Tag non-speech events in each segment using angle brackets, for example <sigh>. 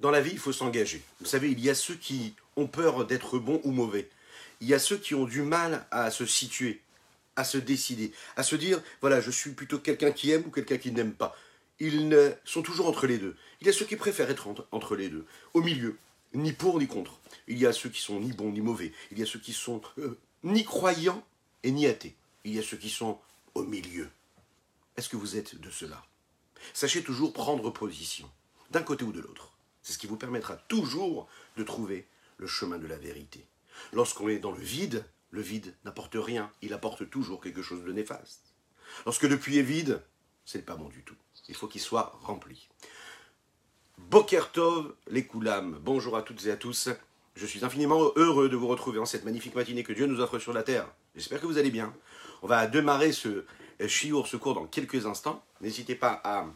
dans la vie, il faut s'engager. Vous savez, il y a ceux qui ont peur d'être bons ou mauvais. Il y a ceux qui ont du mal à se situer, à se décider, à se dire, voilà, je suis plutôt quelqu'un qui aime ou quelqu'un qui n'aime pas. Ils sont toujours entre les deux. Il y a ceux qui préfèrent être entre, entre les deux, au milieu, ni pour ni contre. Il y a ceux qui sont ni bons ni mauvais. Il y a ceux qui sont euh, ni croyants et ni athées. Il y a ceux qui sont au milieu. Est-ce que vous êtes de cela? Sachez toujours prendre position, d'un côté ou de l'autre. C'est ce qui vous permettra toujours de trouver le chemin de la vérité. Lorsqu'on est dans le vide, le vide n'apporte rien, il apporte toujours quelque chose de néfaste. Lorsque le puits est vide, ce n'est pas bon du tout. Il faut qu'il soit rempli. Bokertov, les Koulam, bonjour à toutes et à tous. Je suis infiniment heureux de vous retrouver en cette magnifique matinée que Dieu nous offre sur la terre. J'espère que vous allez bien. On va démarrer ce chiour, ce cours dans quelques instants. N'hésitez pas à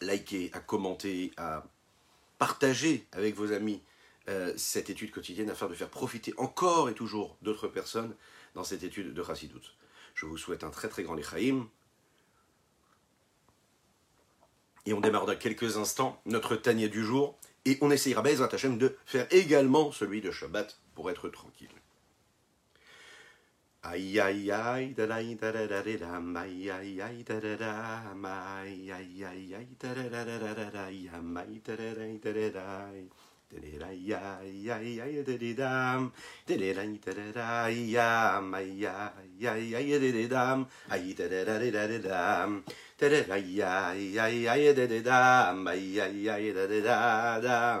liker, à commenter, à partager avec vos amis euh, cette étude quotidienne afin de faire profiter encore et toujours d'autres personnes dans cette étude de Chassidut. Je vous souhaite un très très grand Lechaïm. Et on démarre dans quelques instants notre tanier du jour. Et on essayera, Bezrat Hashem, de faire également celui de Shabbat pour être tranquille. Aïe aïe aïe da da da da da da aïe aïe aïe da da dam, aïe aïe aïe aïe da da da da da da da, yam, aïe da da da da da da.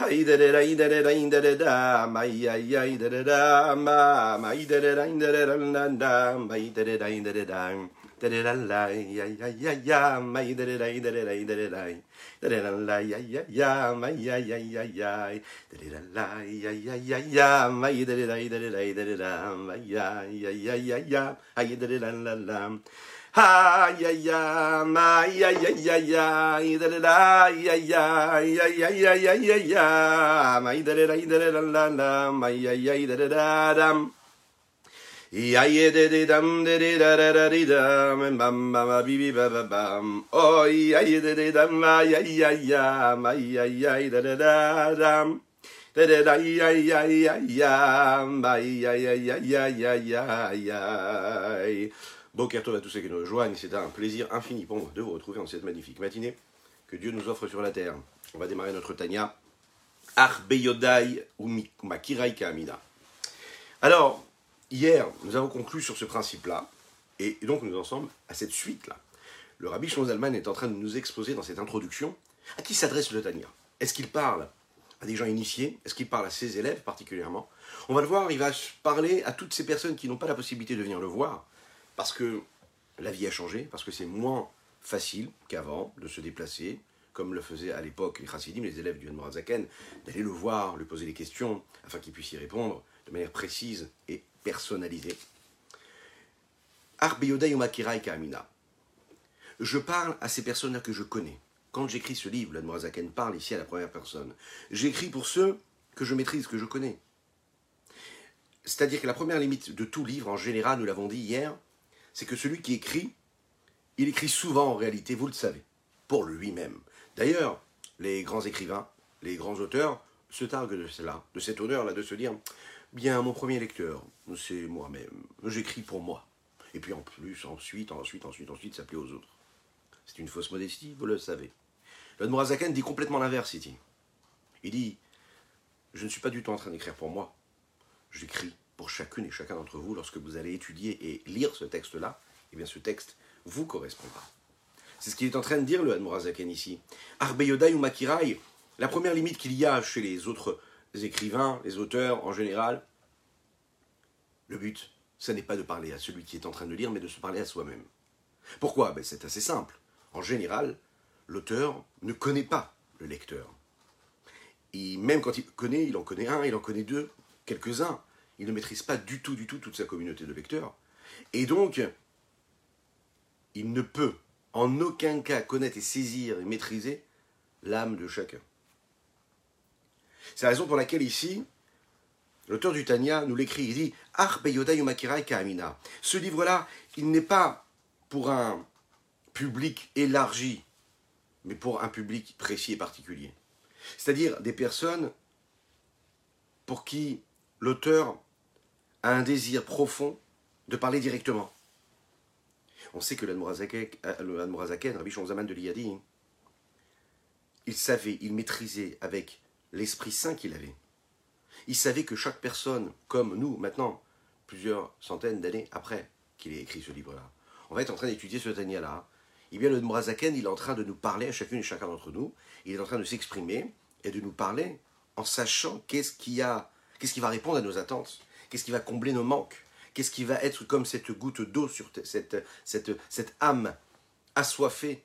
Ay da da da da da da da da ma ya ya da da da ma ma da da da da da da da ma da da da da da da da da da la ya ya ya ya ma da da da da da da da da da da da la ya ya ya ma ya ya ya ya da da da la ya ya ya ya ma da da da da da da da da ma ya ya ya ya ya ay da da la la la Ha ya ya ma ya ya ya ya da da da ya ya ya ya ya ya ya ma da da da da da la ma ya ya da da da dam ya ya da da dam da da da da da da dam bam bam bi bi ba ba bam oh ya ya da da dam ma ya ya ya ma ya ya da da da dam da da da ya ya ya ya ma ya ya ya ya ya ya aïe aïe Bon Kertov à tous ceux qui nous rejoignent, c'est un plaisir infini pour moi de vous retrouver en cette magnifique matinée que Dieu nous offre sur la terre. On va démarrer notre Kamina. Alors, Hier, nous avons conclu sur ce principe-là, et donc nous en sommes à cette suite-là. Le rabbi Shlomo Zalman est en train de nous exposer dans cette introduction à qui s'adresse le Tanya. Est-ce qu'il parle à des gens initiés? Est-ce qu'il parle à ses élèves particulièrement? On va le voir, il va parler à toutes ces personnes qui n'ont pas la possibilité de venir le voir, parce que la vie a changé, parce que c'est moins facile qu'avant de se déplacer, comme le faisaient à l'époque les chassidim, les élèves du Zaken, d'aller le voir, lui poser des questions, afin qu'il puisse y répondre de manière précise et personnalisée. Je parle à ces personnes-là que je connais. Quand j'écris ce livre, l'Admorazaken parle ici à la première personne. J'écris pour ceux que je maîtrise, que je connais. C'est-à-dire que la première limite de tout livre, en général, nous l'avons dit hier, c'est que celui qui écrit, il écrit souvent en réalité, vous le savez, pour lui-même. D'ailleurs, les grands écrivains, les grands auteurs se targuent de cela, de cet honneur-là, de se dire Bien, mon premier lecteur, c'est moi-même. J'écris pour moi. Et puis en plus, ensuite, ensuite, ensuite, ensuite, ça plaît aux autres. C'est une fausse modestie, vous le savez. Le Mourazakan dit complètement l'inverse ici. Il dit Je ne suis pas du tout en train d'écrire pour moi. J'écris pour chacune et chacun d'entre vous lorsque vous allez étudier et lire ce texte-là. Eh bien, ce texte vous correspondra. C'est ce qu'il est en train de dire, le Hadmorazaken ici. Arbeyodai ou Makirai, la première limite qu'il y a chez les autres écrivains, les auteurs en général, le but, ce n'est pas de parler à celui qui est en train de lire, mais de se parler à soi-même. Pourquoi? Ben, C'est assez simple. En général, l'auteur ne connaît pas le lecteur. Et même quand il connaît, il en connaît un, il en connaît deux, quelques-uns. Il ne maîtrise pas du tout, du tout toute sa communauté de lecteurs. Et donc, il ne peut en aucun cas connaître et saisir et maîtriser l'âme de chacun. C'est la raison pour laquelle ici, l'auteur du Tanya nous l'écrit, il dit Ce livre-là, il n'est pas pour un public élargi, mais pour un public précis et particulier. C'est-à-dire des personnes pour qui l'auteur un désir profond de parler directement. On sait que l'Admorazaken, Rabbi Shonzaman de l'Iyadi, il savait, il maîtrisait avec l'Esprit Saint qu'il avait. Il savait que chaque personne, comme nous maintenant, plusieurs centaines d'années après qu'il ait écrit ce livre-là, on va être en train d'étudier ce Tania-là. Eh bien, le Morazaken, il est en train de nous parler à chacune et chacun d'entre nous. Il est en train de s'exprimer et de nous parler en sachant qu'est-ce qui, a, qu'est-ce qui va répondre à nos attentes, qu'est-ce qui va combler nos manques, qu'est-ce qui va être comme cette goutte d'eau sur cette, cette, âme assoiffée?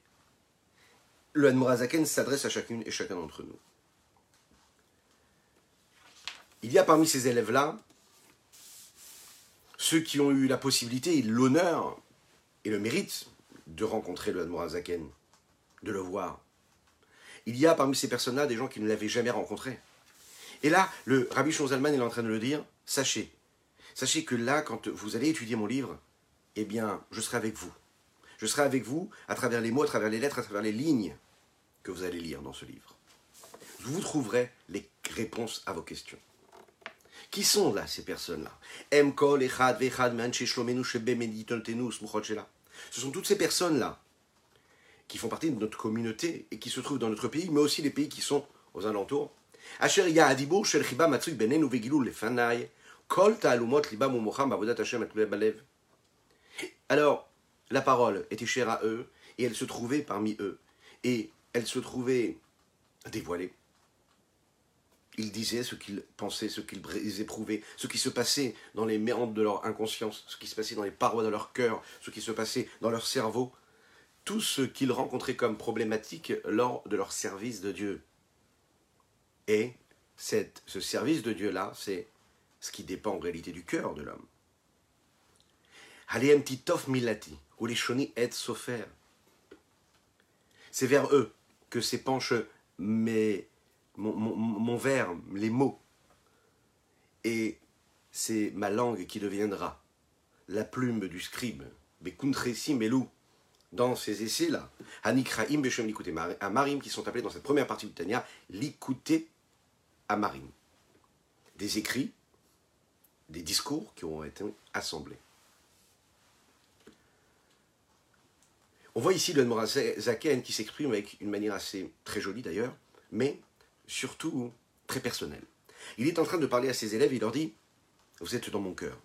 Le Morazaken s'adresse à chacune et chacun d'entre nous. Il y a parmi ces élèves-là ceux qui ont eu la possibilité l'honneur et le mérite de rencontrer le Zaken, de le voir. Il y a parmi ces personnes-là des gens qui ne l'avaient jamais rencontré. Et là, le Rabbi Shonzalman est en train de le dire, sachez, sachez que là, quand vous allez étudier mon livre, eh bien, je serai avec vous. Je serai avec vous à travers les mots, à travers les lettres, à travers les lignes que vous allez lire dans ce livre. Vous trouverez les réponses à vos questions. Qui sont là ces personnes-là? Ce sont toutes ces personnes-là qui font partie de notre communauté et qui se trouvent dans notre pays, mais aussi les pays qui sont aux alentours. Alors, la parole était chère à eux, et elle se trouvait parmi eux, et elle se trouvait dévoilée. Ils disaient ce qu'ils pensaient, ce qu'ils éprouvaient, ce qui se passait dans les méandres de leur inconscience, ce qui se passait dans les parois de leur cœur, ce qui se passait dans leur cerveau, tout ce qu'ils rencontraient comme problématique lors de leur service de Dieu. Et cette, ce service de Dieu-là, c'est ce qui dépend en réalité du cœur de l'homme. milati, les. C'est vers eux que s'épanchent mes mon, mon, verbe, les mots. Et c'est ma langue qui deviendra la plume du scribe, Bekuntresi Melou, dans ces essais-là, Anikraim Beshem Likute Amarim, qui sont appelés dans cette première partie du Tania, Likute Amarim. Des écrits, des discours qui ont été assemblés. On voit ici le Zaken qui s'exprime avec une manière assez très jolie d'ailleurs, mais surtout très personnel. Il est en train de parler à ses élèves, il leur dit, vous êtes dans mon cœur.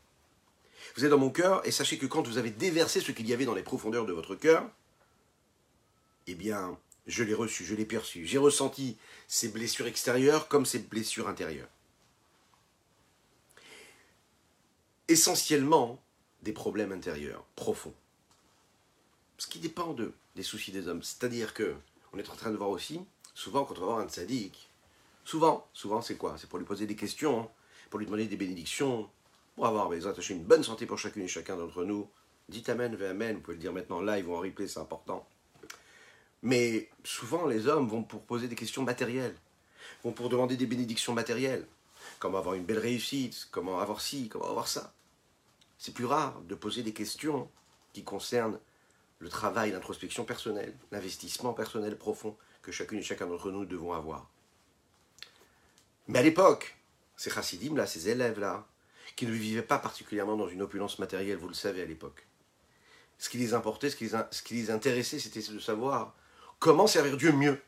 Vous êtes dans mon cœur, et sachez que quand vous avez déversé ce qu'il y avait dans les profondeurs de votre cœur, eh bien, je l'ai reçu, je l'ai perçu. J'ai ressenti ces blessures extérieures comme ces blessures intérieures. Essentiellement, des problèmes intérieurs, profonds. Ce qui dépend de, des soucis des hommes. C'est-à-dire que, on est en train de voir aussi, souvent quand on va voir un sadique, Souvent, souvent c'est quoi? C'est pour lui poser des questions, hein, pour lui demander des bénédictions, pour avoir besoin attacher une bonne santé pour chacune et chacun d'entre nous. Dites Amen, ve Amen, vous pouvez le dire maintenant live ou en replay, c'est important. Mais souvent, les hommes vont pour poser des questions matérielles, vont pour demander des bénédictions matérielles. Comment avoir une belle réussite, comment avoir ci, comment avoir ça. C'est plus rare de poser des questions qui concernent le travail, l'introspection personnelle, l'investissement personnel profond que chacune et chacun d'entre nous devons avoir. Mais à l'époque, ces chassidim-là, ces élèves-là, qui ne vivaient pas particulièrement dans une opulence matérielle, vous le savez à l'époque, ce qui les importait, ce qui les, ce qui les intéressait, c'était de savoir comment servir Dieu mieux,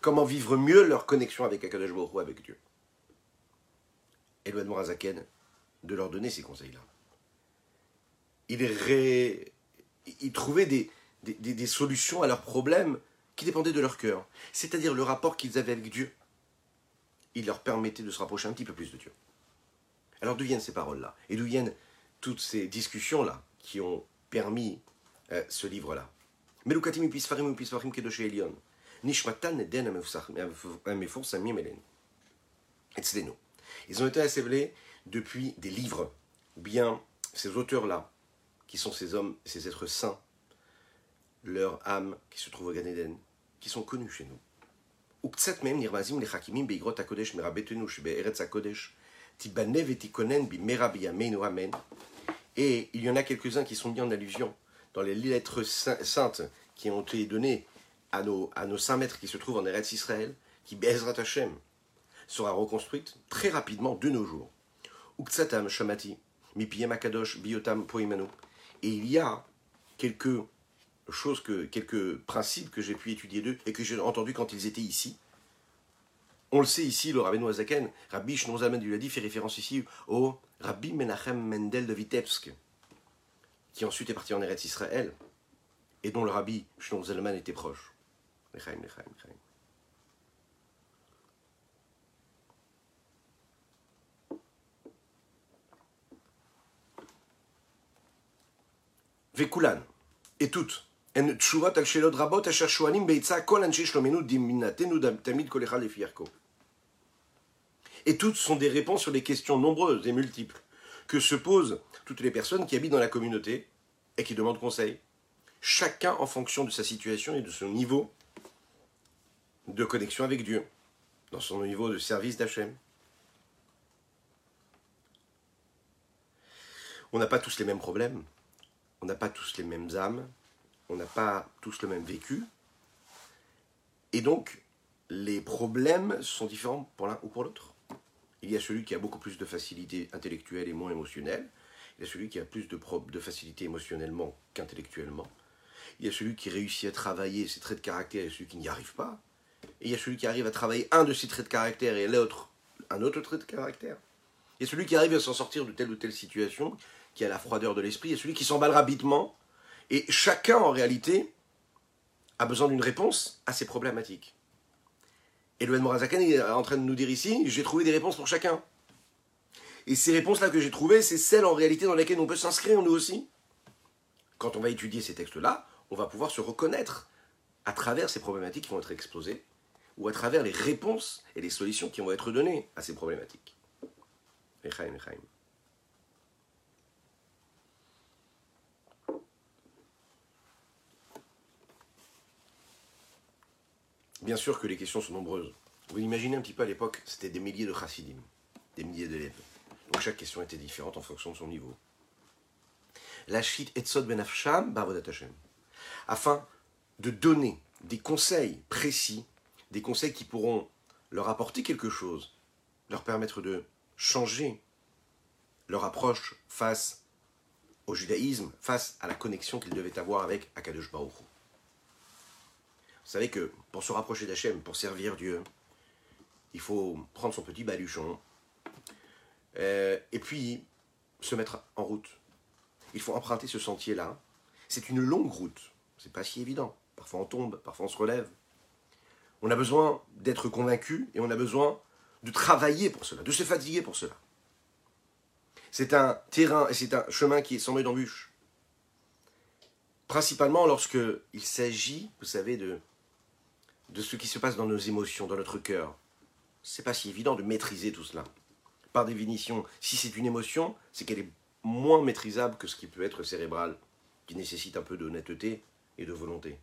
comment vivre mieux leur connexion avec Akadosh avec Dieu? Et le Morazaken de leur donner ces conseils-là. Il, il trouvait des solutions à leurs problèmes qui dépendaient de leur cœur, c'est-à-dire le rapport qu'ils avaient avec Dieu il leur permettait de se rapprocher un petit peu plus de Dieu. Alors d'où viennent ces paroles-là? Et d'où viennent toutes ces discussions-là qui ont permis euh, ce livre-là? Ils ont été assemblés depuis des livres, ou bien ces auteurs-là, qui sont ces hommes, ces êtres saints, leur âme qui se trouve au Gan Eden, qui sont connus chez nous. וקצת מהם נרמזים לחכימים באגרות הקודש מרבתנו שבארץ הקודש, תיבנה ותיכונן במהרה בימינו אמן. Et il y en a quelques-uns qui sont mis en allusion dans les lettres saintes qui ont été données à nos, à nos saints maîtres qui se trouvent en Eretz Israël, qui Bezrat Hashem sera reconstruite très rapidement de nos jours. Uktsatam Shamati, Mipiyem Akadosh, Biotam Poimanu. Et il y a quelques choses que, quelques principes que j'ai pu étudier d'eux et que j'ai entendu quand ils étaient ici. On le sait ici, le Rabbi Noazaken, Rabbi Shnozamen lui a fait référence ici au Rabbi Menachem Mendel de Vitebsk, qui ensuite est parti en Eretz Israël, et dont le Rabbi Shnozaman était proche. Vekulan, et toutes, et toutes sont des réponses sur des questions nombreuses et multiples que se posent toutes les personnes qui habitent dans la communauté et qui demandent conseil. Chacun en fonction de sa situation et de son niveau de connexion avec Dieu, dans son niveau de service d'Hachem. On n'a pas tous les mêmes problèmes, on n'a pas tous les mêmes âmes, on n'a pas tous le même vécu. Et donc, les problèmes sont différents pour l'un ou pour l'autre. Il y a celui qui a beaucoup plus de facilité intellectuelle et moins émotionnelle. Il y a celui qui a plus de, de facilité émotionnellement qu'intellectuellement. Il y a celui qui réussit à travailler ses traits de caractère et celui qui n'y arrive pas. Et il y a celui qui arrive à travailler un de ses traits de caractère et l'autre un autre trait de caractère. Il y a celui qui arrive à s'en sortir de telle ou telle situation, qui a la froideur de l'esprit, et celui qui s'emballe rapidement et chacun, en réalité, a besoin d'une réponse à ces problématiques. Et le Morazakan est en train de nous dire ici, j'ai trouvé des réponses pour chacun. Et ces réponses-là que j'ai trouvées, c'est celles en réalité dans lesquelles on peut s'inscrire nous aussi. Quand on va étudier ces textes-là, on va pouvoir se reconnaître à travers ces problématiques qui vont être exposées, ou à travers les réponses et les solutions qui vont être données à ces problématiques. Echaim, echaim. Bien sûr que les questions sont nombreuses. Vous imaginez un petit peu à l'époque, c'était des milliers de chassidim, des milliers d'élèves. Donc chaque question était différente en fonction de son niveau. La shit etzod ben afsham Afin de donner des conseils précis, des conseils qui pourront leur apporter quelque chose, leur permettre de changer leur approche face au judaïsme, face à la connexion qu'ils devaient avoir avec Akadosh Baruch vous savez que pour se rapprocher d'Hachem, pour servir Dieu, il faut prendre son petit baluchon euh, et puis se mettre en route. Il faut emprunter ce sentier-là. C'est une longue route. C'est pas si évident. Parfois on tombe, parfois on se relève. On a besoin d'être convaincu et on a besoin de travailler pour cela, de se fatiguer pour cela. C'est un terrain et c'est un chemin qui est semé d'embûches. Principalement lorsque il s'agit, vous savez, de de ce qui se passe dans nos émotions, dans notre cœur. C'est pas si évident de maîtriser tout cela. Par définition, si c'est une émotion, c'est qu'elle est moins maîtrisable que ce qui peut être cérébral, qui nécessite un peu d'honnêteté et de volonté.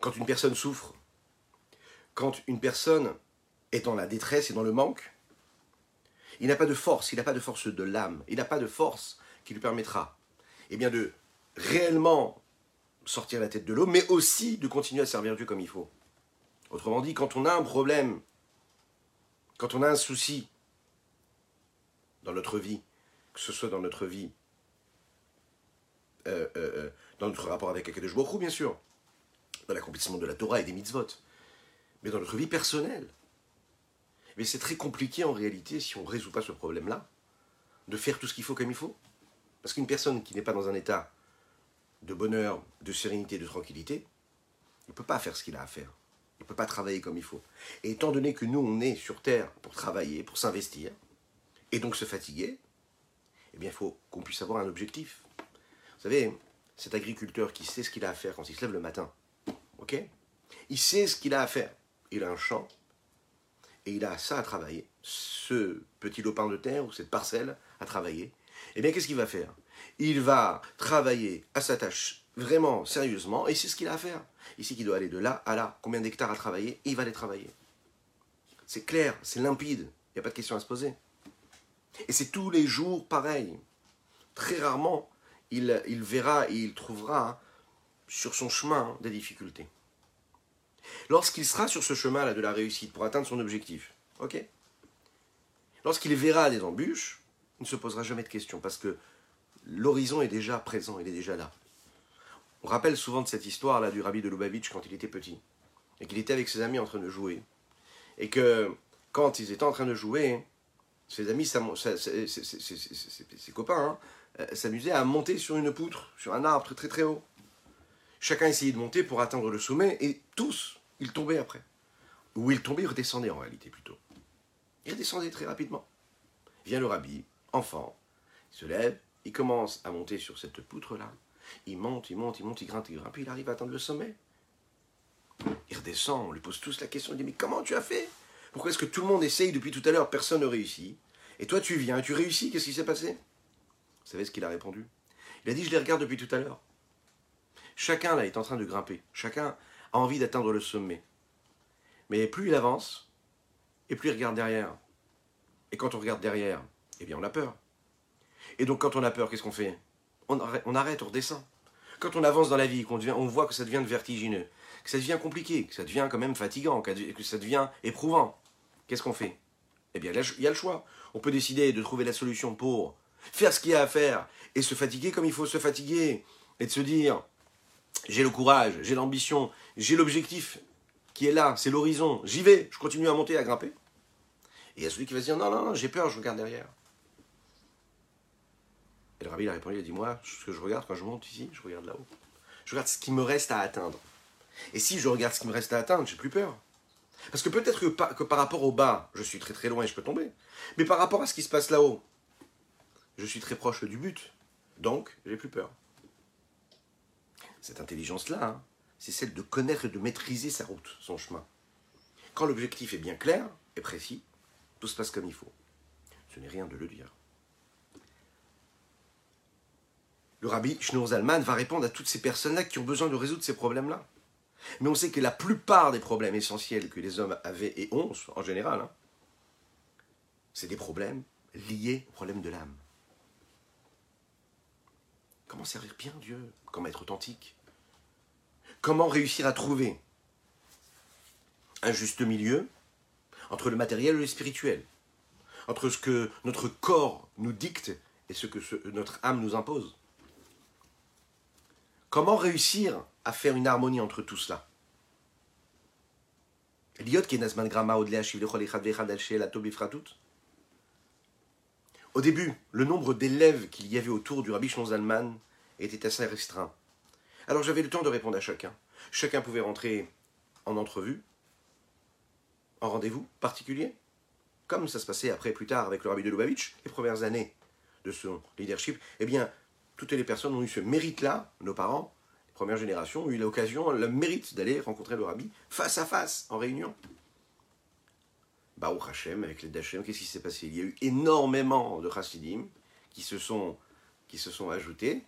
Quand une personne souffre, quand une personne est dans la détresse et dans le manque, il n'a pas de force, il n'a pas de force de l'âme, il n'a pas de force qui lui permettra eh bien, de réellement sortir la tête de l'eau, mais aussi de continuer à servir Dieu comme il faut. Autrement dit, quand on a un problème, quand on a un souci dans notre vie, que ce soit dans notre vie, euh, euh, euh, dans notre rapport avec Akadosh Baruch bien sûr, dans l'accomplissement de la Torah et des mitzvot, mais dans notre vie personnelle. Mais c'est très compliqué en réalité, si on ne résout pas ce problème-là, de faire tout ce qu'il faut comme il faut. Parce qu'une personne qui n'est pas dans un état de bonheur, de sérénité, de tranquillité, il ne peut pas faire ce qu'il a à faire. Il ne peut pas travailler comme il faut. Et étant donné que nous, on est sur Terre pour travailler, pour s'investir, et donc se fatiguer, eh bien, il faut qu'on puisse avoir un objectif. Vous savez, cet agriculteur qui sait ce qu'il a à faire quand il se lève le matin, ok? Il sait ce qu'il a à faire. Il a un champ, et il a ça à travailler, ce petit lopin de terre ou cette parcelle à travailler, eh bien qu'est-ce qu'il va faire? Il va travailler à sa tâche vraiment sérieusement, et c'est ce qu'il a à faire. Ici, qu'il doit aller de là à là, combien d'hectares à travailler, il va les travailler. C'est clair, c'est limpide, il n'y a pas de question à se poser. Et c'est tous les jours pareil. Très rarement, il, il verra et il trouvera sur son chemin des difficultés. Lorsqu'il sera sur ce chemin-là de la réussite pour atteindre son objectif, ok? Lorsqu'il verra des embûches, il ne se posera jamais de questions parce que l'horizon est déjà présent, il est déjà là. On rappelle souvent cette histoire-là du rabbi de Lubavitch quand il était petit et qu'il était avec ses amis en train de jouer et que quand ils étaient en train de jouer, ses amis, ses, copains, hein, s'amusaient à monter sur une poutre, sur un arbre très très haut. Chacun essayait de monter pour atteindre le sommet et tous il tombait après. Ou il tombait, il redescendait en réalité plutôt. Il redescendait très rapidement. Vient le rabbi, enfant, il se lève, il commence à monter sur cette poutre-là. Il monte, il monte, il monte, il grimpe, il grimpe, il arrive à atteindre le sommet. Il redescend, on lui pose tous la question, il dit, mais comment tu as fait? Pourquoi est-ce que tout le monde essaye depuis tout à l'heure, personne ne réussit? Et toi tu viens, tu réussis, qu'est-ce qui s'est passé? Vous savez ce qu'il a répondu? Il a dit, je les regarde depuis tout à l'heure. Chacun là est en train de grimper, chacun a envie d'atteindre le sommet. Mais plus il avance, et plus il regarde derrière. Et quand on regarde derrière, eh bien on a peur. Et donc quand on a peur, qu'est-ce qu'on fait? On arrête, on redescend. Quand on avance dans la vie, qu'on on voit que ça devient vertigineux, que ça devient compliqué, que ça devient quand même fatigant, que ça devient éprouvant, qu'est-ce qu'on fait? Eh bien, il y a le choix. On peut décider de trouver la solution pour faire ce qu'il y a à faire et se fatiguer comme il faut se fatiguer et de se dire j'ai le courage, j'ai l'ambition, j'ai l'objectif qui est là, c'est l'horizon, j'y vais, je continue à monter, à grimper. Et il y a celui qui va se dire non, non, non, j'ai peur, je regarde derrière. Et le rabbi a répondu, il a dit moi, ce que je regarde quand je monte ici, je regarde là-haut. Je regarde ce qui me reste à atteindre. Et si je regarde ce qui me reste à atteindre, j'ai plus peur. Parce que peut-être que, par rapport au bas, je suis très très loin et je peux tomber. Mais par rapport à ce qui se passe là-haut, je suis très proche du but. Donc, j'ai plus peur. Cette intelligence-là, hein, c'est celle de connaître et de maîtriser sa route, son chemin. Quand l'objectif est bien clair et précis, tout se passe comme il faut. Ce n'est rien de le dire. Le rabbi Shneur Zalman va répondre à toutes ces personnes-là qui ont besoin de résoudre ces problèmes-là. Mais on sait que la plupart des problèmes essentiels que les hommes avaient et ont, en général, hein, c'est des problèmes liés au problème de l'âme. Comment servir bien Dieu Comment être authentique? Comment réussir à trouver un juste milieu entre le matériel et le spirituel? Entre ce que notre corps nous dicte et ce que notre âme nous impose? Comment réussir à faire une harmonie entre tout cela au début, le nombre d'élèves qu'il y avait autour du rabbi Zalman était assez restreint. Alors j'avais le temps de répondre à chacun. Chacun pouvait rentrer en entrevue, en rendez-vous particulier, comme ça se passait après plus tard avec le rabbi de Lubavitch, les premières années de son leadership. Eh bien, toutes les personnes ont eu ce mérite-là, nos parents, les premières générations, ont eu l'occasion, le mérite d'aller rencontrer le rabbi face à face, en réunion. Baruch Hashem, avec les Dachem, qu'est-ce qui s'est passé? Il y a eu énormément de chassidim qui se sont, qui se sont ajoutés.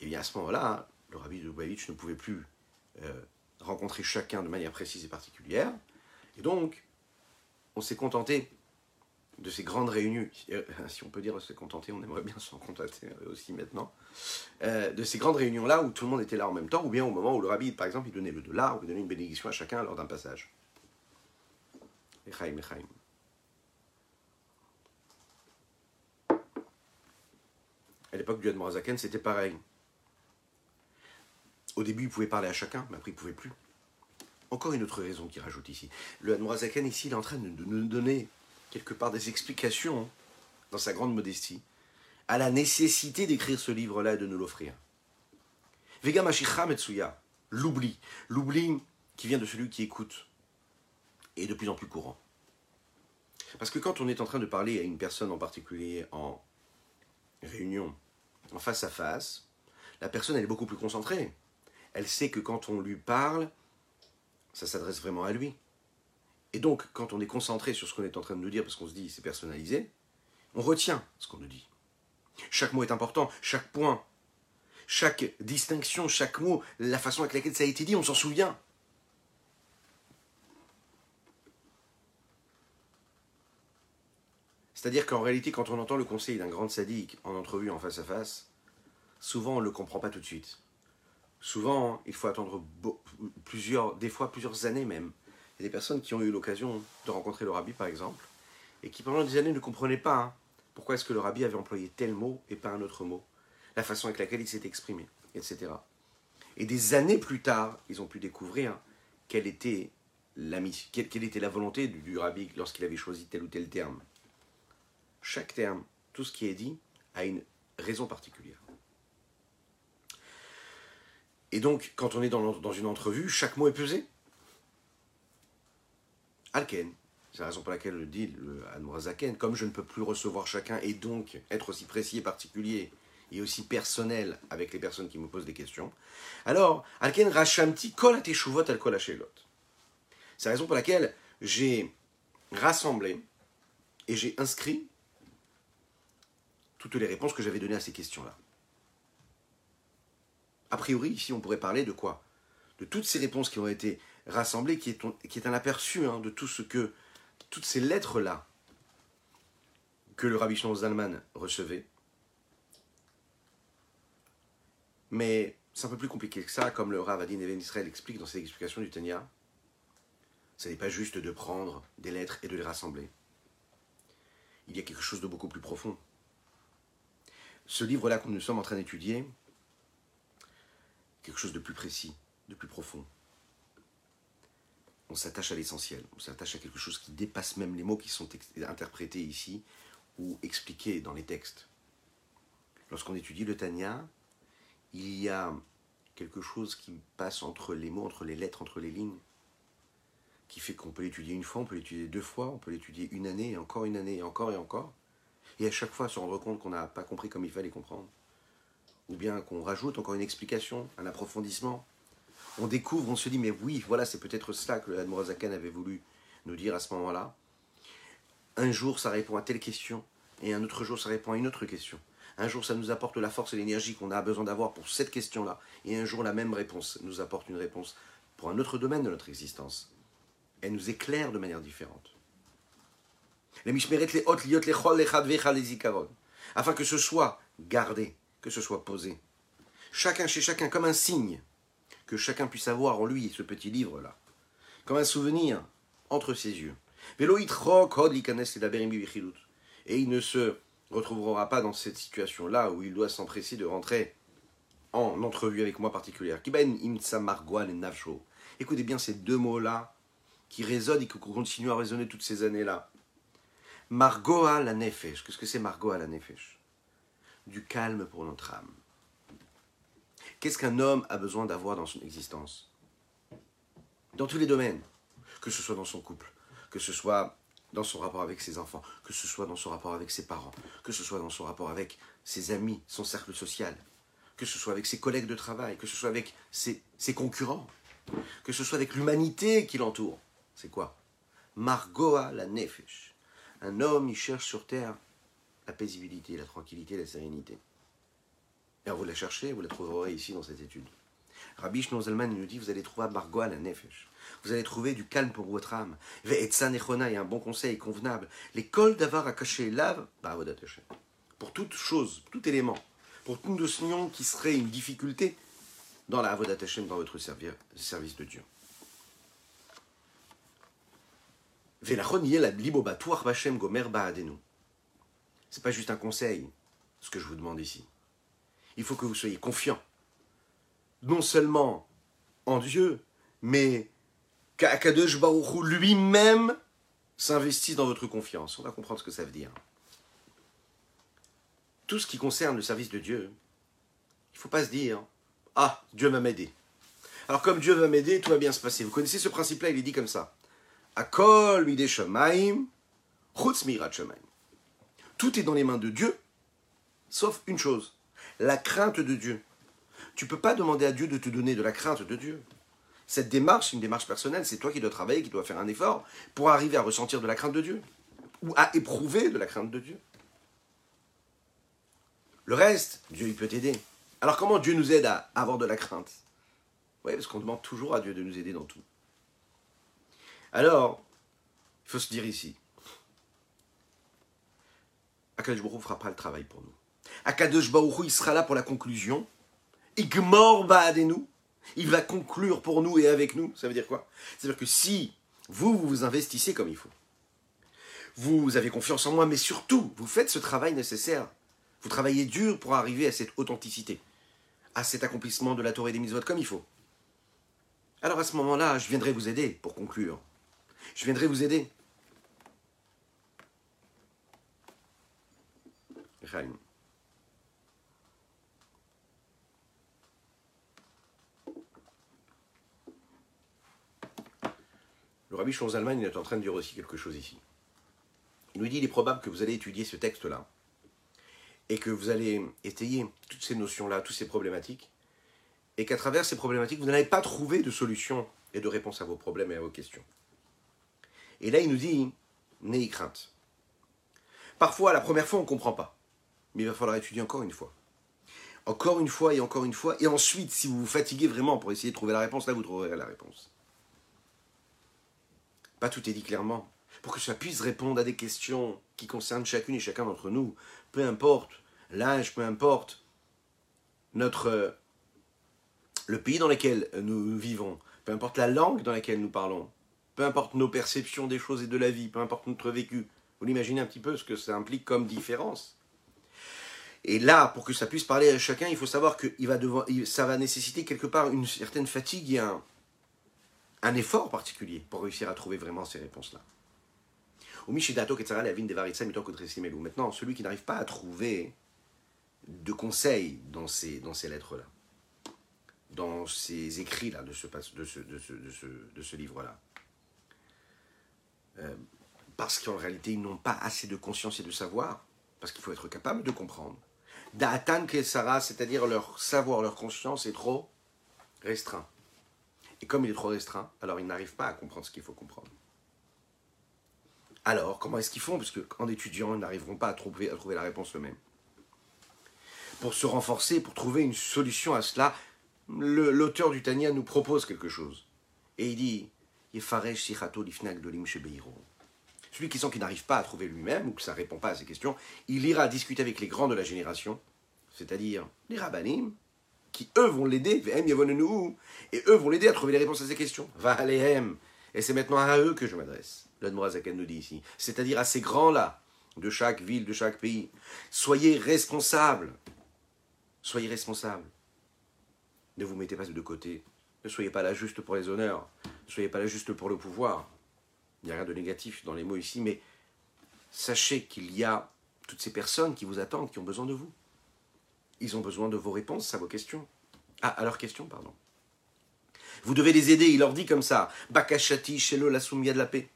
Et bien à ce moment-là, le rabbi de Lubavitch ne pouvait plus euh, rencontrer chacun de manière précise et particulière. Et donc, on s'est contenté de ces grandes réunions, euh, si on peut dire se contenter, on aimerait bien s'en contenter aussi maintenant, euh, de ces grandes réunions-là où tout le monde était là en même temps, ou bien au moment où le rabbi, par exemple, il donnait le dollar, ou il donnait une bénédiction à chacun lors d'un passage. Echaim, Echaim. À l'époque du Admorazaken, c'était pareil. Au début, il pouvait parler à chacun, mais après, il ne pouvait plus. Encore une autre raison qu'il rajoute ici. Le Admorazaken, ici, il est en train de nous donner quelque part des explications, dans sa grande modestie, à la nécessité d'écrire ce livre-là et de nous l'offrir. Vega Mashicha Metsuya, l'oubli. L'oubli qui vient de celui qui écoute est de plus en plus courant. Parce que quand on est en train de parler à une personne en particulier en réunion, en face à face, la personne elle est beaucoup plus concentrée. Elle sait que quand on lui parle, ça s'adresse vraiment à lui. Et donc, quand on est concentré sur ce qu'on est en train de nous dire, parce qu'on se dit c'est personnalisé, on retient ce qu'on nous dit. Chaque mot est important, chaque point, chaque distinction, chaque mot, la façon avec laquelle ça a été dit, on s'en souvient. C'est-à-dire qu'en réalité, quand on entend le conseil d'un grand sadique en entrevue en face à face, souvent on ne le comprend pas tout de suite. Souvent, il faut attendre plusieurs, des fois plusieurs années même. Il y a des personnes qui ont eu l'occasion de rencontrer le rabbi, par exemple, et qui pendant des années ne comprenaient pas hein, pourquoi est-ce que le rabbi avait employé tel mot et pas un autre mot, la façon avec laquelle il s'est exprimé, etc. Et des années plus tard, ils ont pu découvrir quelle était la, volonté du, du rabbi lorsqu'il avait choisi tel ou tel terme. Chaque terme, tout ce qui est dit, a une raison particulière. Et donc, quand on est dans, une entrevue, chaque mot est pesé. Alken, c'est la raison pour laquelle le dit le Zaken, comme je ne peux plus recevoir chacun et donc être aussi précis et particulier et aussi personnel avec les personnes qui me posent des questions, alors, Alken Rachamti kol ateshuvot al kol C'est la raison pour laquelle j'ai rassemblé et j'ai inscrit toutes les réponses que j'avais données à ces questions-là. A priori, ici, on pourrait parler de quoi? De toutes ces réponses qui ont été est, qui est un aperçu hein, de tout ce que, toutes ces lettres-là que le Rabbi Shlomo Zalman recevait. Mais c'est un peu plus compliqué que ça, comme le Rav Adin Even Israël explique dans ses explications du Tanya. Ce n'est pas juste de prendre des lettres et de les rassembler. Il y a quelque chose de beaucoup plus profond. Ce livre-là que nous sommes en train d'étudier, quelque chose de plus précis, de plus profond. On s'attache à l'essentiel, on s'attache à quelque chose qui dépasse même les mots qui sont interprétés ici ou expliqués dans les textes. Lorsqu'on étudie le Tanya, il y a quelque chose qui passe entre les mots, entre les lettres, entre les lignes, qui fait qu'on peut l'étudier une fois, on peut l'étudier deux fois, on peut l'étudier une année, et encore une année, et encore et encore, et à chaque fois se rendre compte qu'on n'a pas compris comme il fallait comprendre ou bien qu'on rajoute encore une explication, un approfondissement. On découvre, on se dit, mais oui, voilà, c'est peut-être cela que l'Admorazakan avait voulu nous dire à ce moment-là. Un jour, ça répond à telle question, et un autre jour, ça répond à une autre question. Un jour, ça nous apporte la force et l'énergie qu'on a besoin d'avoir pour cette question-là, et un jour, la même réponse nous apporte une réponse pour un autre domaine de notre existence. Elle nous éclaire de manière différente. Les mishmeret, les hot, les chol, les. Afin que ce soit gardé, que ce soit posé. Chacun chez chacun, comme un signe, que chacun puisse avoir en lui ce petit livre-là, comme un souvenir entre ses yeux. Et il ne se retrouvera pas dans cette situation-là où il doit s'empresser de rentrer en entrevue avec moi particulière. Écoutez bien ces deux mots-là qui résonnent et qui continuent à résonner toutes ces années-là. Margoa la nefesh. Qu'est-ce que c'est Margoa la nefesh? Du calme pour notre âme. Qu'est-ce qu'un homme a besoin d'avoir dans son existence? Dans tous les domaines, que ce soit dans son couple, que ce soit dans son rapport avec ses enfants, que ce soit dans son rapport avec ses parents, que ce soit dans son rapport avec ses amis, son cercle social, que ce soit avec ses collègues de travail, que ce soit avec ses, concurrents, que ce soit avec l'humanité qui l'entoure. C'est quoi? Margoa la nefesh. Un homme, il cherche sur terre la paisibilité, la tranquillité, la sérénité. Et vous la cherchez, vous la trouverez ici dans cette étude. Rabbi Shnozelman nous dit, vous allez trouver nefesh. Vous allez trouver du calme pour votre âme. Et un bon conseil convenable. L'école d'avoir à cacher l'ave, bah, pour toute chose, tout élément, pour toute notion qui serait une difficulté dans la Avodat Hashem, dans votre service de Dieu. Velachon la libobatouach bachem gomer ba'adenu n'est pas juste un conseil, ce que je vous demande ici. Il faut que vous soyez confiant, non seulement en Dieu, mais qu'Akadosh Baruch lui-même s'investisse dans votre confiance. On va comprendre ce que ça veut dire. Tout ce qui concerne le service de Dieu, il ne faut pas se dire Ah, Dieu va m'aider. Alors, comme Dieu va m'aider, tout va bien se passer. Vous connaissez ce principe-là, il est dit comme ça. Tout est dans les mains de Dieu, sauf une chose, la crainte de Dieu. Tu ne peux pas demander à Dieu de te donner de la crainte de Dieu. Cette démarche, une démarche personnelle, c'est toi qui dois travailler, qui dois faire un effort pour arriver à ressentir de la crainte de Dieu, ou à éprouver de la crainte de Dieu. Le reste, Dieu, il peut t'aider. Alors comment Dieu nous aide à avoir de la crainte? Oui, parce qu'on demande toujours à Dieu de nous aider dans tout. Alors, il faut se dire ici, Akadosh Baruch fera pas le travail pour nous. Akadosh Baruch il sera là pour la conclusion. Igmor nous. Il va conclure pour nous et avec nous. Ça veut dire quoi? C'est-à-dire que si vous, vous vous investissez comme il faut, vous avez confiance en moi, mais surtout, vous faites ce travail nécessaire. Vous travaillez dur pour arriver à cette authenticité, à cet accomplissement de la Torah et des mitzvot comme il faut. Alors à ce moment-là, je viendrai vous aider pour conclure. Je viendrai vous aider. Le rabbi Schonzalman est en train de dire aussi quelque chose ici. Il nous dit il est probable que vous allez étudier ce texte-là et que vous allez étayer toutes ces notions-là, toutes ces problématiques, et qu'à travers ces problématiques, vous n'allez pas trouver de solution et de réponse à vos problèmes et à vos questions. Et là, il nous dit, n'ayez crainte. Parfois, la première fois, on ne comprend pas. Mais il va falloir étudier encore une fois. Encore une fois et encore une fois. Et ensuite, si vous vous fatiguez vraiment pour essayer de trouver la réponse, là, vous trouverez la réponse. Pas tout est dit clairement. Pour que ça puisse répondre à des questions qui concernent chacune et chacun d'entre nous. Peu importe l'âge, peu importe notre le pays dans lequel nous vivons, peu importe la langue dans laquelle nous parlons, peu importe nos perceptions des choses et de la vie, peu importe notre vécu. Vous l'imaginez un petit peu ce que ça implique comme différence. Et là, pour que ça puisse parler à chacun, il faut savoir que ça va nécessiter quelque part une certaine fatigue et un, un effort particulier pour réussir à trouver vraiment ces réponses-là. Maintenant, celui qui n'arrive pas à trouver de conseils dans ces, dans ces lettres-là, dans ces écrits-là de ce, de ce, de ce, de ce, livre-là, euh, parce qu'en réalité, ils n'ont pas assez de conscience et de savoir, parce qu'il faut être capable de comprendre. Da'atan Kesara, c'est-à-dire leur savoir, leur conscience est trop restreint. Et comme il est trop restreint, alors ils n'arrivent pas à comprendre ce qu'il faut comprendre. Alors, comment est-ce qu'ils font? Parce qu'en étudiant, ils n'arriveront pas à trouver, à trouver la réponse eux-mêmes. Pour se renforcer, pour trouver une solution à cela, l'auteur du Tania nous propose quelque chose. Et il dit celui qui sent qu'il n'arrive pas à trouver lui-même, ou que ça ne répond pas à ses questions, il ira discuter avec les grands de la génération, c'est-à-dire les rabbinim, qui eux vont l'aider, et eux vont l'aider à trouver les réponses à ces questions. Va Et c'est maintenant à eux que je m'adresse. L'Admorazaken nous dit ici. C'est-à-dire à ces grands-là, de chaque ville, de chaque pays. Soyez responsables. Soyez responsables. Ne vous mettez pas de côté. Ne soyez pas là juste pour les honneurs. Ne soyez pas là juste pour le pouvoir. Il n'y a rien de négatif dans les mots ici, mais sachez qu'il y a toutes ces personnes qui vous attendent, qui ont besoin de vous. Ils ont besoin de vos réponses à vos questions. Ah, à leurs questions, pardon. Vous devez les aider, il leur dit comme ça. Bakashati, Shelo, la soumia de la paix.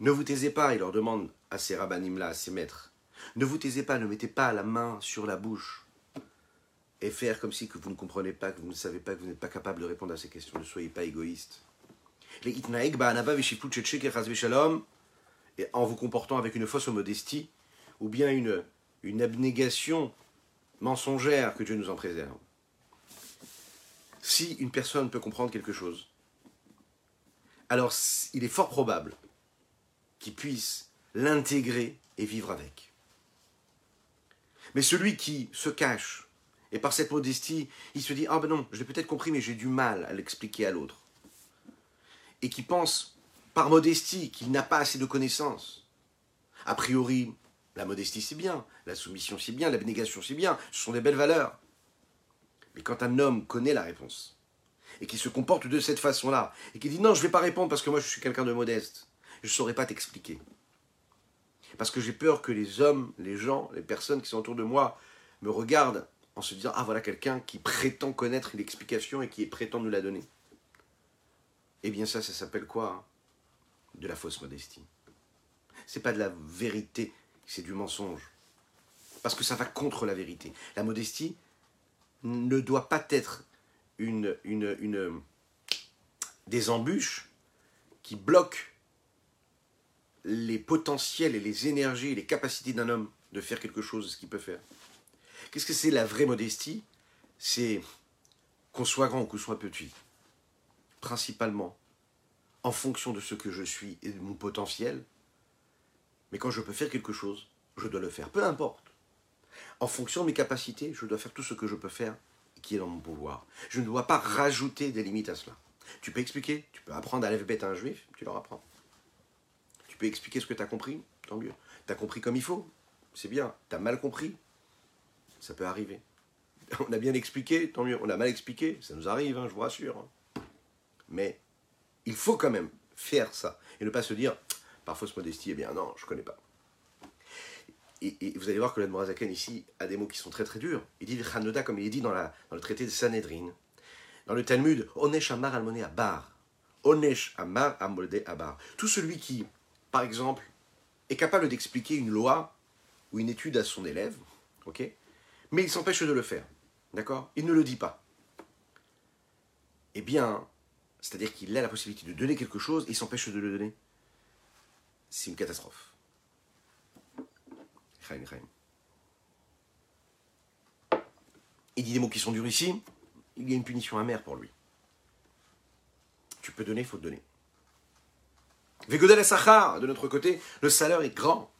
Ne vous taisez pas, il leur demande à ces rabbinim-là, à ces maîtres. Ne vous taisez pas, ne mettez pas la main sur la bouche et faire comme si que vous ne comprenez pas, que vous ne savez pas, que vous n'êtes pas capable de répondre à ces questions. Ne soyez pas égoïste. Les et en vous comportant avec une fausse modestie, ou bien une, une abnégation mensongère, que Dieu nous en préserve. Si une personne peut comprendre quelque chose, alors il est fort probable qu'il puisse l'intégrer et vivre avec. Mais celui qui se cache, et par cette modestie, il se dit Ah ben non, je l'ai peut-être compris, mais j'ai du mal à l'expliquer à l'autre. Et qui pense, par modestie, qu'il n'a pas assez de connaissances. A priori, la modestie c'est bien, la soumission c'est bien, l'abnégation c'est bien, ce sont des belles valeurs. Mais quand un homme connaît la réponse, et qui se comporte de cette façon-là, et qui dit non, je ne vais pas répondre parce que moi je suis quelqu'un de modeste, je ne saurais pas t'expliquer. Parce que j'ai peur que les hommes, les gens, les personnes qui sont autour de moi me regardent en se disant Ah voilà quelqu'un qui prétend connaître l'explication et qui prétend nous la donner. Eh bien ça, ça s'appelle quoi hein? De la fausse modestie. C'est pas de la vérité, c'est du mensonge. Parce que ça va contre la vérité. La modestie ne doit pas être une, des embûches qui bloquent les potentiels et les énergies et les capacités d'un homme de faire quelque chose de ce qu'il peut faire. Qu'est-ce que c'est la vraie modestie? C'est qu'on soit grand ou qu'on soit petit, principalement en fonction de ce que je suis et de mon potentiel, mais quand je peux faire quelque chose, je dois le faire, peu importe. En fonction de mes capacités, je dois faire tout ce que je peux faire qui est dans mon pouvoir. Je ne dois pas rajouter des limites à cela. Tu peux expliquer, tu peux apprendre à bête à un juif, tu leur apprends. Tu peux expliquer ce que tu as compris, tant mieux. Tu as compris comme il faut, c'est bien. Tu as mal compris, ça peut arriver. <laughs> On a bien expliqué, tant mieux. On a mal expliqué, ça nous arrive, hein, je vous rassure. Mais il faut quand même faire ça et ne pas se dire, par fausse modestie, eh bien non, je ne connais pas. Et, vous allez voir que l'Admorazaken ici a des mots qui sont très très durs. Il dit Chanoda comme il est dit dans, le traité de Sanhedrin. Dans le Talmud, Onesh Amar Almoné Abar. Onesh Amar Amolde Abar. Tout celui qui, par exemple, est capable d'expliquer une loi ou une étude à son élève, ok mais il s'empêche de le faire. D'accord Il ne le dit pas. Eh bien, c'est-à-dire qu'il a la possibilité de donner quelque chose et il s'empêche de le donner. C'est une catastrophe. Il dit des mots qui sont durs ici, il y a une punition amère pour lui. Tu peux donner, il faut te donner. Vegodel Sachar, de notre côté, le salaire est grand.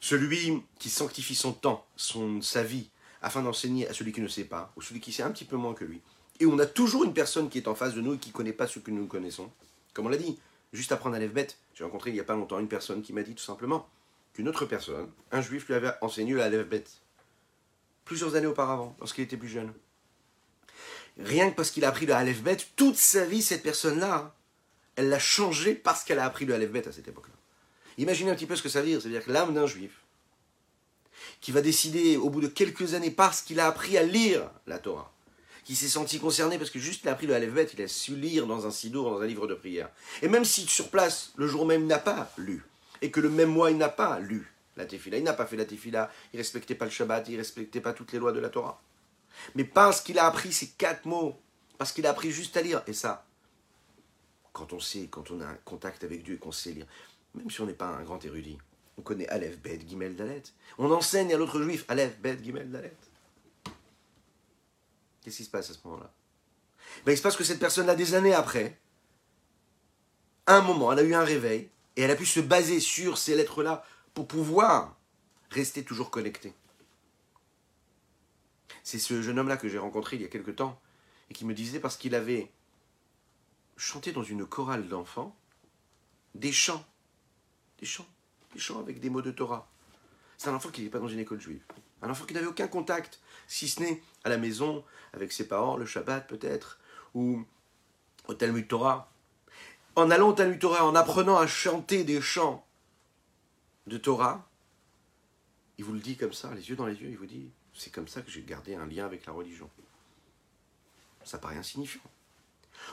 Celui qui sanctifie son temps, son, sa vie, afin d'enseigner à celui qui ne sait pas, ou celui qui sait un petit peu moins que lui. Et on a toujours une personne qui est en face de nous et qui ne connaît pas ce que nous connaissons. Comme on l'a dit, juste à lève bête. J'ai rencontré il n'y a pas longtemps une personne qui m'a dit tout simplement qu'une autre personne, un juif, lui avait enseigné la bête. Plusieurs années auparavant, lorsqu'il était plus jeune. Rien que parce qu'il a appris le Aleph toute sa vie, cette personne-là, elle l'a changé parce qu'elle a appris le Aleph Bet à cette époque-là. Imaginez un petit peu ce que ça veut dire. C'est-à-dire que l'âme d'un juif, qui va décider au bout de quelques années parce qu'il a appris à lire la Torah, qui s'est senti concerné parce que juste il a appris le Aleph il a su lire dans un sidour, dans un livre de prière. Et même si sur place, le jour même, il n'a pas lu, et que le même mois, il n'a pas lu la tefila, il n'a pas fait la tefila, il respectait pas le Shabbat, il respectait pas toutes les lois de la Torah. Mais parce qu'il a appris ces quatre mots, parce qu'il a appris juste à lire, et ça, quand on sait, quand on a un contact avec Dieu et qu'on sait lire, même si on n'est pas un grand érudit, on connaît Aleph, Bet, Gimel, Dalet. On enseigne à l'autre juif Aleph, Bet, Gimel, Dalet. Qu'est-ce qui se passe à ce moment-là? Ben, Il se passe que cette personne-là, des années après, un moment, elle a eu un réveil et elle a pu se baser sur ces lettres-là pour pouvoir rester toujours connectée. C'est ce jeune homme-là que j'ai rencontré il y a quelque temps et qui me disait parce qu'il avait chanté dans une chorale d'enfants des chants. Des chants des chants avec des mots de Torah. C'est un enfant qui n'est pas dans une école juive. Un enfant qui n'avait aucun contact, si ce n'est à la maison, avec ses parents, le Shabbat peut-être, ou au Talmud Torah. En allant au Talmud Torah, en apprenant à chanter des chants de Torah, il vous le dit comme ça, les yeux dans les yeux, il vous dit, c'est comme ça que j'ai gardé un lien avec la religion. Ça paraît insignifiant.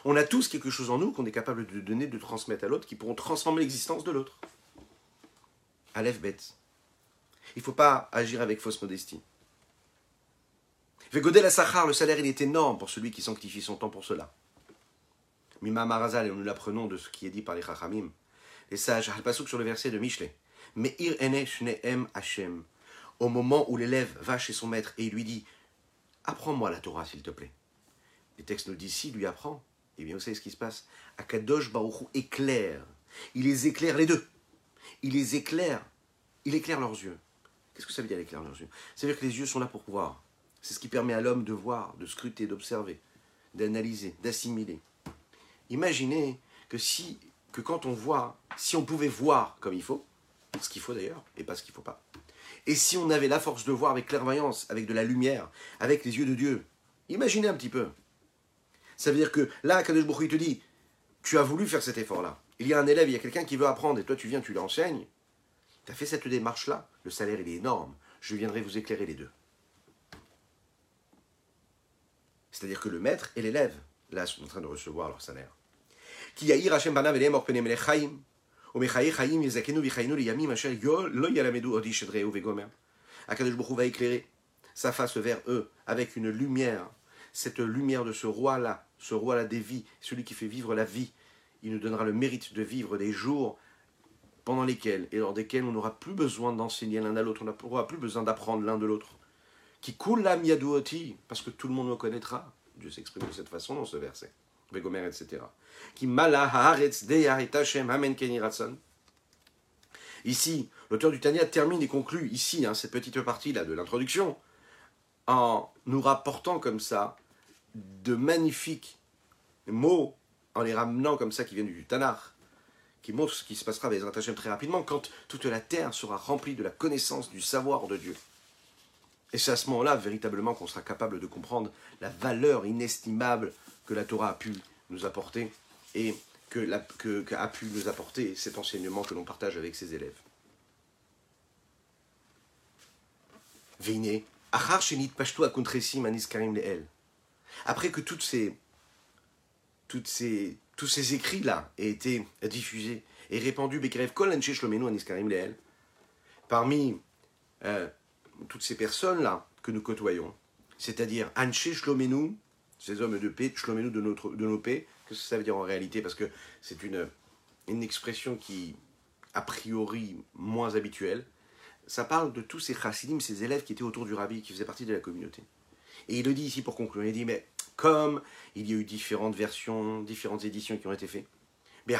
On a tous quelque chose en nous qu'on est capable de donner, de transmettre à l'autre, qui pourront transformer l'existence de l'autre. Aleph bête. Il ne faut pas agir avec fausse modestie. Vegodel à Sachar, le salaire il est énorme pour celui qui sanctifie son temps pour cela. Mima Marazal, et nous l'apprenons de ce qui est dit par les Chachamim, les sages, sur le verset de Michelet. Meir Nehem Hashem. Au moment où l'élève va chez son maître et il lui dit Apprends-moi la Torah, s'il te plaît. Les textes nous disent si lui apprend. Eh bien, vous savez ce qui se passe? Akadosh Baruch éclaire. Il les éclaire les deux il les éclaire. Il éclaire leurs yeux. Qu'est-ce que ça veut dire éclaire leurs yeux? Ça veut dire que les yeux sont là pour voir. C'est ce qui permet à l'homme de voir, de scruter, d'observer, d'analyser, d'assimiler. Imaginez que si, que quand on voit, si on pouvait voir comme il faut, ce qu'il faut d'ailleurs, et pas ce qu'il faut pas, et si on avait la force de voir avec clairvoyance, avec de la lumière, avec les yeux de Dieu, imaginez un petit peu. Ça veut dire que là, Kadesh Baruch il te dit, tu as voulu faire cet effort-là il y a un élève, il y a quelqu'un qui veut apprendre, et toi tu viens, tu l'enseignes, tu as fait cette démarche-là, le salaire il est énorme, je viendrai vous éclairer les deux. C'est-à-dire que le maître et l'élève, là, sont en train de recevoir leur salaire. Qui Hashem banav Akadosh va éclairer sa face vers eux avec une lumière cette lumière de ce roi-là, ce roi-là des vies, celui qui fait vivre la vie, il nous donnera le mérite de vivre des jours pendant lesquels et lors desquels on n'aura plus besoin d'enseigner l'un à l'autre, on n'aura plus besoin d'apprendre l'un de l'autre. Qui coule la miadouoti, parce que tout le monde me connaîtra. Dieu s'exprime de cette façon dans ce verset. Vegomer, etc. Qui Ici, l'auteur du Tanya termine et conclut ici, hein, cette petite partie-là de l'introduction, en nous rapportant comme ça de magnifiques mots, en les ramenant comme ça qui viennent du Tanakh, qui montrent ce qui se passera avec les très rapidement, quand toute la terre sera remplie de la connaissance, du savoir de Dieu. Et c'est à ce moment-là, véritablement, qu'on sera capable de comprendre la valeur inestimable que la Torah a pu nous apporter et que, la, que, a pu nous apporter cet enseignement que l'on partage avec ses élèves. Après que toutes ces, toutes ces, tous ces écrits-là aient été diffusés et répandus, parmi euh, toutes ces personnes-là que nous côtoyons, c'est-à-dire Anche Shlomenu, ces hommes de paix, Shlomenu de, notre, de nos paix, Qu'est-ce que ça veut dire en réalité? Parce que c'est une, une expression qui, a priori, moins habituelle. Ça parle de tous ces chassidim, ces élèves qui étaient autour du rabbi, qui faisaient partie de la communauté. Et il le dit ici pour conclure. Il dit, mais comme il y a eu différentes versions, différentes éditions qui ont été faites, il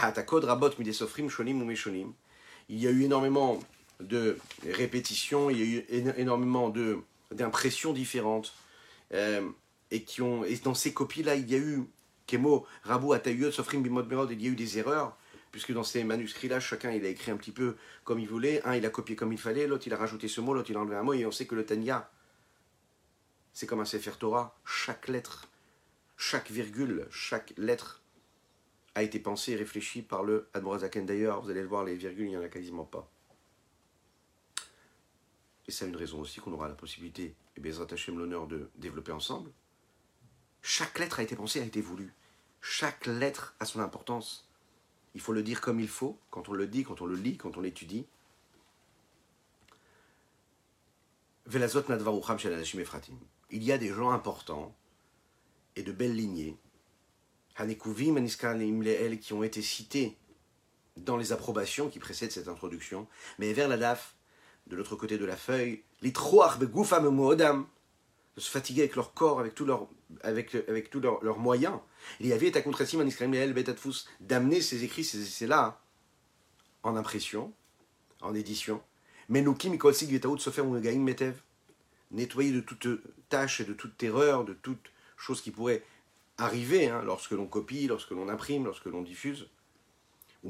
y a eu énormément de répétitions, il y a eu énormément d'impressions différentes, euh, et, qui ont, dans ces copies-là, il y a eu Kemo, Sofrim, Bimot, Merod, il y a eu des erreurs, puisque dans ces manuscrits-là, chacun il a écrit un petit peu comme il voulait. Un, il a copié comme il fallait, l'autre, il a rajouté ce mot, l'autre, il a enlevé un mot, et on sait que le Tanya, c'est comme un Sefer Torah. Chaque lettre, chaque virgule, chaque lettre a été pensée et réfléchie par le Admorazaken. D'ailleurs, vous allez le voir, les virgules, il n'y en a quasiment pas. Et c'est une raison aussi qu'on aura la possibilité, et bien, l'honneur de développer ensemble. Chaque lettre a été pensée, a été voulue. Chaque lettre a son importance. Il faut le dire comme il faut, quand on le dit, quand on le lit, quand on l'étudie. Il y a des gens importants et de belles lignées, qui ont été cités dans les approbations qui précèdent cette introduction, mais vers la DAF, de l'autre côté de la feuille, les de se fatiguer avec leur corps, avec tous leurs avec, avec tous leurs moyens. Il y avait ta contrasim d'amener ces écrits, ces essais-là, en impression, en édition. Mais nous, Kim se faire metev, nettoyer de toute tâche et de toute terreur, de toute chose qui pourrait arriver hein, lorsque l'on copie, lorsque l'on imprime, lorsque l'on diffuse. Ou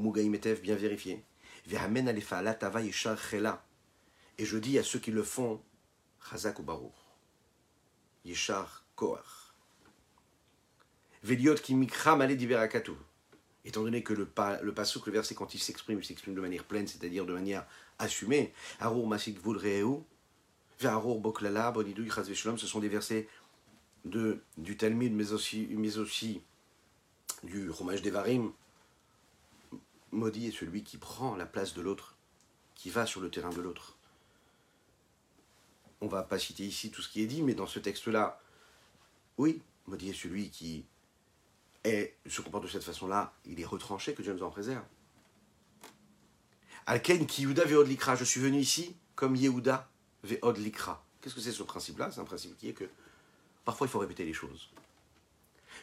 bien vérifié. Et je dis à ceux qui le font, Chazak ou Baruch. Yeshar Koach. Veliot ki mikra malé diverakatu. Étant donné que le, pa, le pasouk, le verset, quand il s'exprime, il s'exprime de manière pleine, c'est-à-dire de manière assumée. Arour masik vulreu, Ve'arour boklala, bonidou, shalom, ce sont des versets de, du Talmud, mais aussi, mais aussi du Romage Devarim. Maudit est celui qui prend la place de l'autre, qui va sur le terrain de l'autre on va pas citer ici tout ce qui est dit, mais dans ce texte-là, oui, maudit est celui qui se comporte de cette façon-là, il est retranché, que Dieu nous en préserve. Alken ki Yehuda ve'od likra, je suis venu ici comme Yehuda ve'od likra. Qu'est-ce que c'est ce principe-là? C'est un principe qui est que parfois il faut répéter les choses.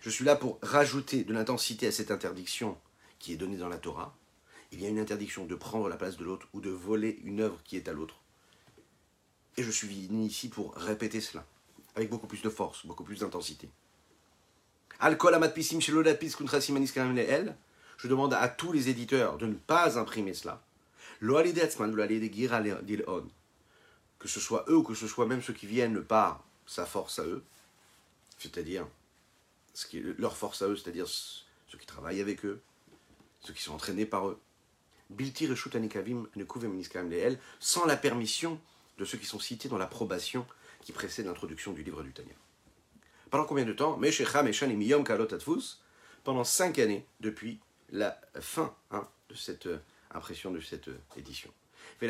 Je suis là pour rajouter de l'intensité à cette interdiction qui est donnée dans la Torah. Il y a une interdiction de prendre la place de l'autre ou de voler une œuvre qui est à l'autre. Et je suis venu ici pour répéter cela, avec beaucoup plus de force, beaucoup plus d'intensité. Je demande à tous les éditeurs de ne pas imprimer cela. Que ce soit eux ou que ce soit même ceux qui viennent par sa force à eux, c'est-à-dire leur force à eux, c'est-à-dire ceux qui travaillent avec eux, ceux qui sont entraînés par eux. Sans la permission de ceux qui sont cités dans l'approbation qui précède l'introduction du livre du Tanya. Pendant combien de temps Pendant cinq années, depuis la fin hein, de cette euh, impression, de cette euh, édition. Et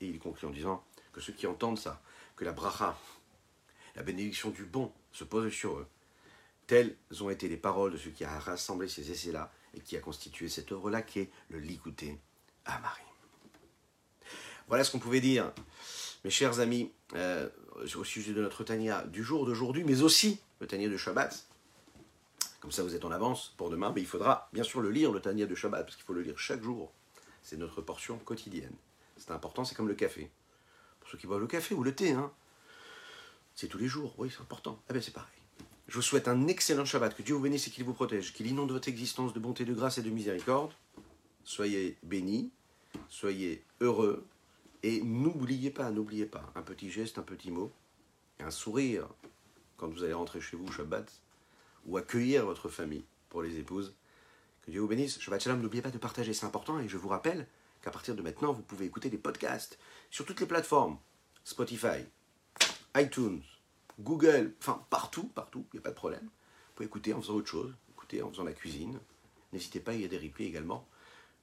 il conclut en disant que ceux qui entendent ça, que la bracha, la bénédiction du bon, se pose sur eux. Telles ont été les paroles de ceux qui a rassemblé ces essais-là et qui a constitué cette œuvre-là qui est le Voilà ce qu'on pouvait dire, mes chers amis, euh, au sujet de notre Tania du jour d'aujourd'hui, mais aussi le Tania de Shabbat. Comme ça, vous êtes en avance pour demain, mais il faudra bien sûr le lire, le Tania de Shabbat, parce qu'il faut le lire chaque jour. C'est notre portion quotidienne. C'est important, c'est comme le café. Pour ceux qui boivent le café ou le thé, hein, c'est tous les jours, oui, c'est important. Eh bien, c'est pareil. Je vous souhaite un excellent Shabbat, que Dieu vous bénisse et qu'il vous protège, qu'il inonde votre existence de bonté, de grâce et de miséricorde. Soyez bénis, soyez heureux, et n'oubliez pas, n'oubliez pas, un petit geste, un petit mot, un sourire quand vous allez rentrer chez vous Shabbat, ou accueillir votre famille pour les épouses. Que Dieu vous bénisse. Shabbat Shalom, n'oubliez pas de partager, c'est important, et je vous rappelle qu'à partir de maintenant, vous pouvez écouter des podcasts sur toutes les plateformes, Spotify, iTunes, Google, enfin partout, partout, il n'y a pas de problème. Vous pouvez écouter en faisant autre chose, écouter en faisant la cuisine. N'hésitez pas, il y a des replays également.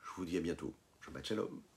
Je vous dis à bientôt. Shalom.